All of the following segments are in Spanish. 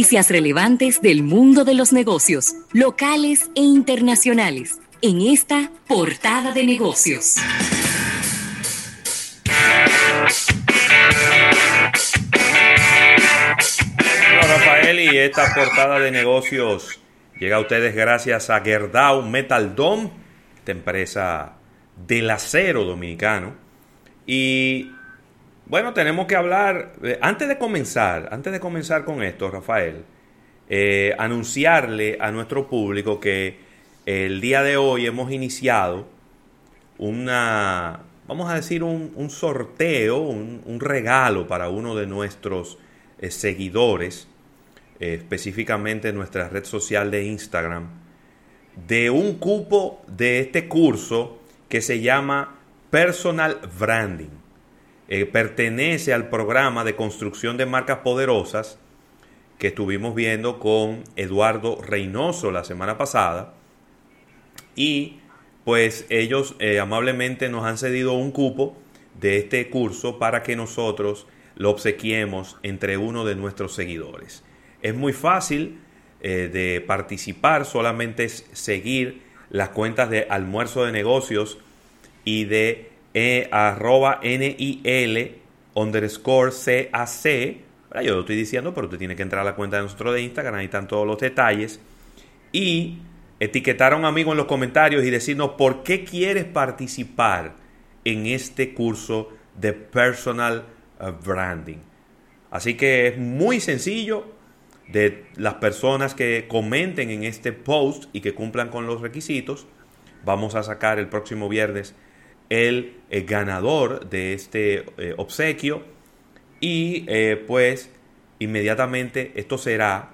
Noticias relevantes del mundo de los negocios, locales e internacionales, en esta portada de negocios. Rafael y esta portada de negocios llega a ustedes gracias a Gerdau Metal Dome, esta empresa del acero dominicano. Y bueno, tenemos que hablar, eh, antes de comenzar, antes de comenzar con esto, Rafael, eh, anunciarle a nuestro público que el día de hoy hemos iniciado una, vamos a decir, un, sorteo, un, regalo para uno de nuestros eh, seguidores, específicamente en nuestra red social de Instagram, de un cupo de este curso que se llama Personal Branding. Eh, pertenece al programa de construcción de marcas poderosas que estuvimos viendo con Eduardo Reynoso la semana pasada. Y pues ellos eh, amablemente nos han cedido un cupo de este curso para que nosotros lo obsequiemos entre uno de nuestros seguidores. Es muy fácil eh, de participar, solamente es seguir las cuentas de almuerzo de negocios y de e, arroba NIL underscore CAC. Yo lo estoy diciendo, pero usted tiene que entrar a la cuenta de nosotros de Instagram, ahí están todos los detalles. Y etiquetar a un amigo en los comentarios y decirnos por qué quieres participar en este curso de personal uh, branding. Así que es muy sencillo de las personas que comenten en este post y que cumplan con los requisitos. Vamos a sacar el próximo viernes el, eh, ganador de este eh, obsequio y eh, pues inmediatamente esto será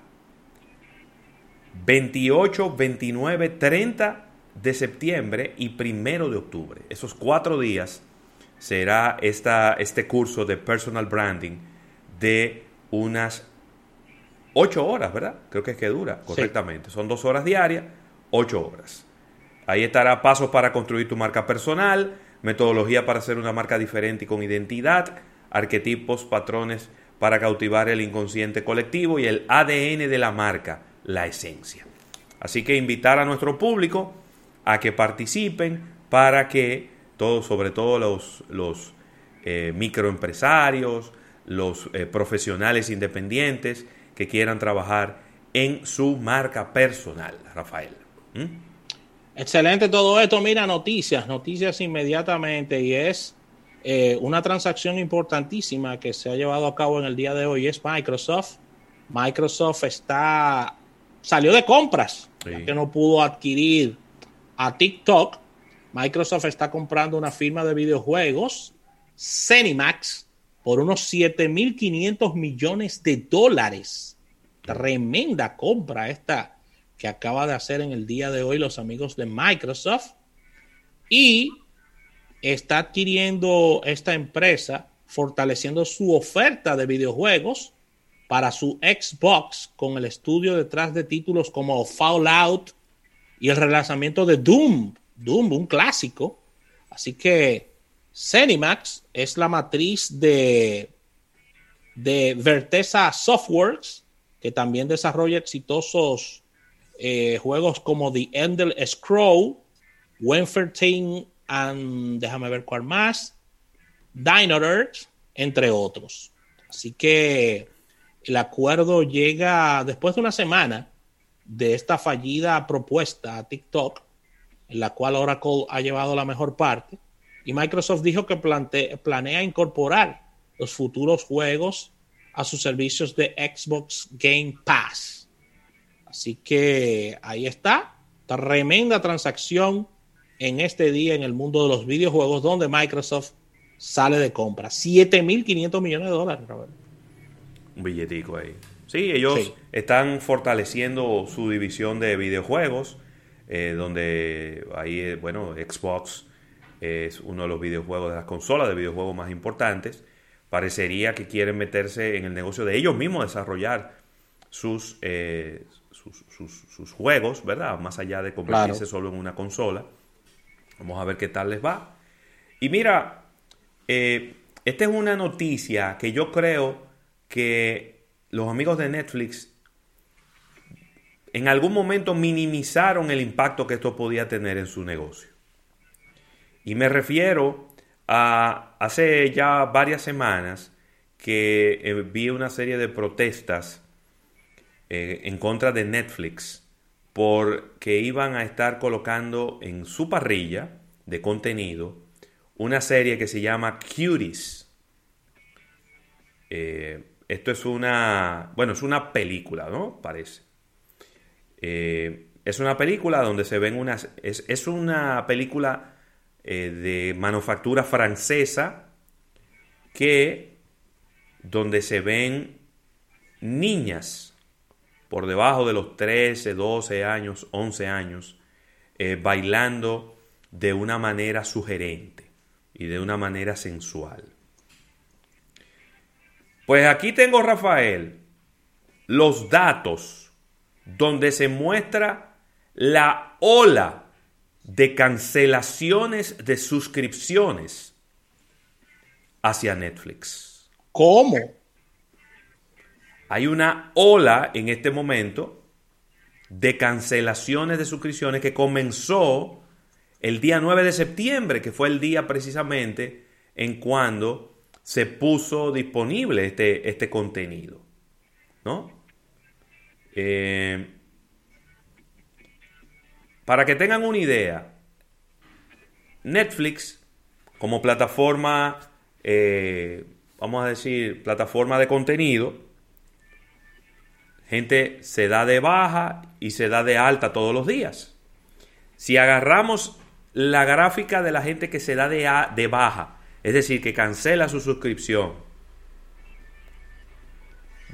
28, 29, 30 de septiembre y primero de octubre. Esos cuatro días será esta, este curso de personal branding de unas 8 horas, ¿verdad? Creo que es que dura correctamente. Son dos horas diarias, 8 horas. Ahí estará pasos para construir tu marca personal, metodología para hacer una marca diferente y con identidad, arquetipos, patrones para cautivar el inconsciente colectivo y el ADN de la marca, la esencia. Así que invitar a nuestro público a que participen para que todos, sobre todo los, eh, microempresarios, los eh, profesionales independientes que quieran trabajar en su marca personal, Rafael. Excelente todo esto. Mira, noticias, noticias inmediatamente. Y es eh, una transacción importantísima que se ha llevado a cabo en el día de hoy. Es Microsoft. Microsoft está salió de compras, que no pudo adquirir a TikTok. Microsoft está comprando una firma de videojuegos, Cenimax, por unos 7.500 millones de dólares. Tremenda compra esta que acaba de hacer en el día de hoy los amigos de Microsoft y está adquiriendo esta empresa fortaleciendo su oferta de videojuegos para su Xbox con el estudio detrás de títulos como Fallout y el relanzamiento de Doom, Doom, un clásico. Así que Cenimax es la matriz de, de Softworks, que también desarrolla exitosos eh, juegos como The Endel Scroll, Wenfertine and déjame ver cuál más, Dinosaur, entre otros. Así que el acuerdo llega después de una semana de esta fallida propuesta a TikTok, en la cual Oracle ha llevado la mejor parte, y Microsoft dijo que planea incorporar los futuros juegos a sus servicios de Xbox Game Pass. Así que ahí está, tremenda transacción en este día en el mundo de los videojuegos donde Microsoft sale de compra. 7.500 millones de dólares, Un billetico ahí. Sí, ellos están fortaleciendo su división de videojuegos, eh, donde ahí, eh, bueno, Xbox es uno de los videojuegos de las consolas de videojuegos más importantes. Parecería que quieren meterse en el negocio de ellos mismos, desarrollar sus, eh, sus, juegos, ¿verdad? Más allá de convertirse solo en una consola. Vamos a ver qué tal les va. Y mira, eh, esta es una noticia que yo creo que los amigos de Netflix en algún momento minimizaron el impacto que esto podía tener en su negocio. Y me refiero a hace ya varias semanas que eh, vi una serie de protestas eh, en contra de Netflix porque iban a estar colocando en su parrilla de contenido una serie que se llama Cuties. Eh, esto es una, bueno, es una película, ¿no? Parece. es una película donde se ven unas, es, es una película de manufactura francesa que donde se ven niñas por debajo de los 13, 12 años, 11 años, eh, bailando de una manera sugerente y de una manera sensual. Pues aquí tengo, Rafael, los datos donde se muestra la ola de cancelaciones de suscripciones hacia Netflix. ¿Cómo? Hay una ola en este momento de cancelaciones de suscripciones que comenzó el día 9 de septiembre, que fue el día precisamente en cuando se puso disponible este, este contenido. ¿No? Eh, para que tengan una idea, Netflix como plataforma eh, vamos a decir, plataforma de contenido, gente se da de baja y se da de alta todos los días. Si agarramos la gráfica de la gente que se da de, de baja, es decir, que cancela su suscripción,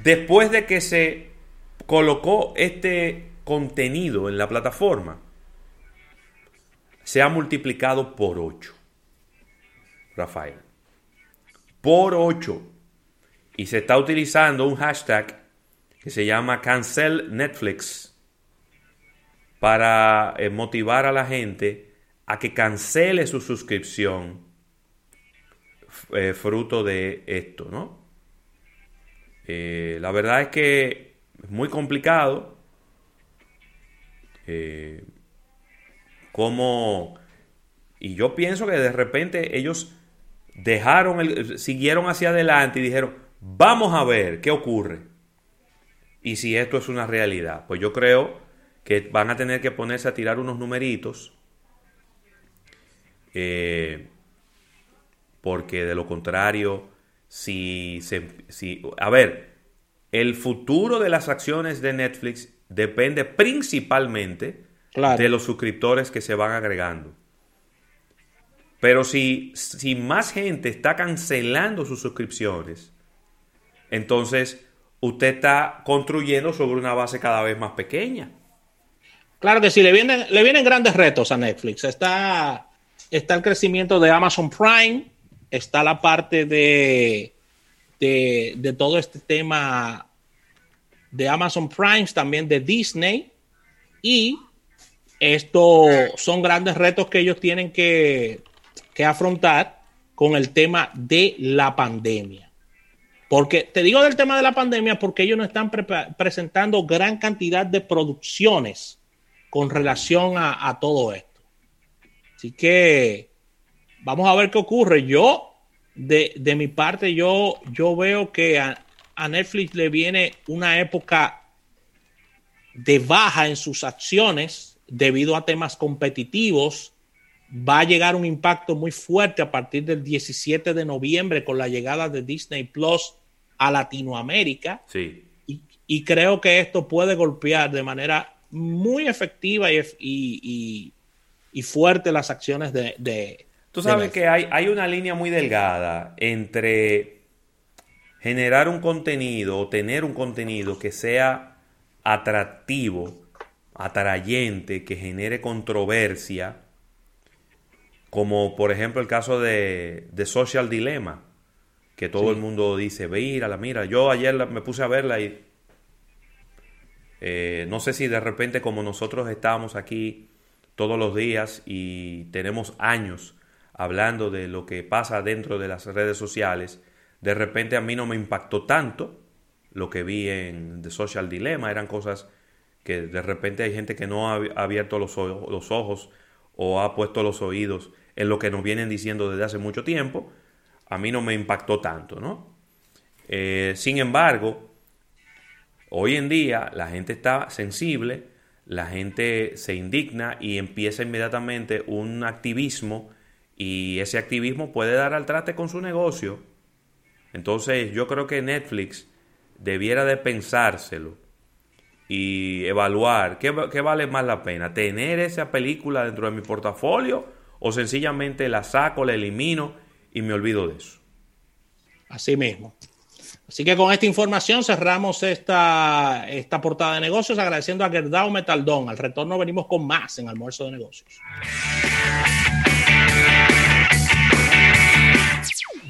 después de que se colocó este contenido en la plataforma, se ha multiplicado por 8. Rafael por 8. Y se está utilizando un hashtag que se llama Cancel Netflix para eh, motivar a la gente a que cancele su suscripción eh, fruto de esto, ¿no? Eh, la verdad es que es muy complicado como y yo pienso que de repente ellos dejaron el, siguieron hacia adelante y dijeron, vamos a ver qué ocurre. Y si esto es una realidad, pues yo creo que van a tener que ponerse a tirar unos numeritos, eh, porque de lo contrario, si, se, si, a ver, el futuro de las acciones de Netflix depende principalmente de los suscriptores que se van agregando. Pero si, si más gente está cancelando sus suscripciones, entonces usted está construyendo sobre una base cada vez más pequeña. Claro que sí, le vienen, le vienen grandes retos a Netflix. Está, está el crecimiento de Amazon Prime, está la parte de, de, todo este tema de Amazon Prime, también de Disney. Y esto son grandes retos que ellos tienen que, que afrontar con el tema de la pandemia. Porque te digo del tema de la pandemia porque ellos no están presentando gran cantidad de producciones con relación a, todo esto. Así que vamos a ver qué ocurre. Yo, de, mi parte, yo, yo veo que a Netflix le viene una época de baja en sus acciones debido a temas competitivos va a llegar un impacto muy fuerte a partir del 17 de noviembre con la llegada de Disney Plus a Latinoamérica. Sí. Y, creo que esto puede golpear de manera muy efectiva y, y, fuerte las acciones de... Tú sabes que hay, hay una línea muy delgada entre generar un contenido o tener un contenido que sea atractivo, atrayente, que genere controversia como por ejemplo el caso de, Social Dilemma, que todo el mundo dice, la mira, yo ayer me puse a verla y eh, no sé si de repente como nosotros estamos aquí todos los días y tenemos años hablando de lo que pasa dentro de las redes sociales, de repente a mí no me impactó tanto lo que vi en The Social Dilemma, eran cosas que de repente hay gente que no ha abierto los, los ojos o ha puesto los oídos en lo que nos vienen diciendo desde hace mucho tiempo, a mí no me impactó tanto, ¿no? Eh, sin embargo, hoy en día la gente está sensible, la gente se indigna y empieza inmediatamente un activismo y ese activismo puede dar al trate con su negocio. Entonces yo creo que Netflix debiera de pensárselo y evaluar qué, vale más la pena, tener esa película dentro de mi portafolio o sencillamente la saco, la elimino y me olvido de eso. Así mismo. Así que con esta información cerramos esta, esta portada de negocios agradeciendo a Gerdau Metaldón. Al retorno venimos con más en Almuerzo de Negocios.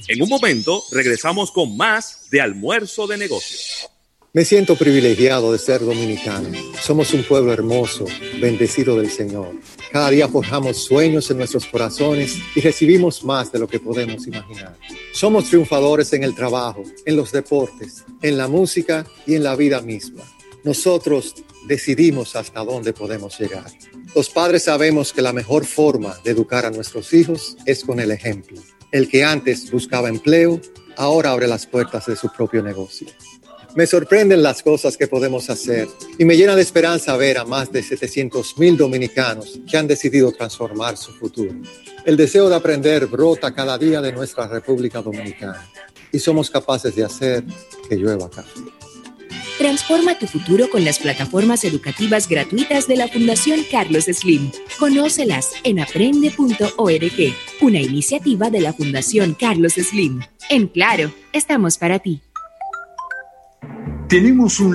En un momento regresamos con más de Almuerzo de Negocios. Me siento privilegiado de ser dominicano. Somos un pueblo hermoso, bendecido del Señor. Cada día forjamos sueños en nuestros corazones y recibimos más de lo que podemos imaginar. Somos triunfadores en el trabajo, en los deportes, en la música y en la vida misma. Nosotros decidimos hasta dónde podemos llegar. Los padres sabemos que la mejor forma de educar a nuestros hijos es con el ejemplo. El que antes buscaba empleo, ahora abre las puertas de su propio negocio. Me sorprenden las cosas que podemos hacer y me llena de esperanza ver a más de 700 mil dominicanos que han decidido transformar su futuro. El deseo de aprender brota cada día de nuestra República Dominicana y somos capaces de hacer que llueva café. Transforma tu futuro con las plataformas educativas gratuitas de la Fundación Carlos Slim. Conócelas en aprende.org, una iniciativa de la Fundación Carlos Slim. En Claro, estamos para ti. Tenemos un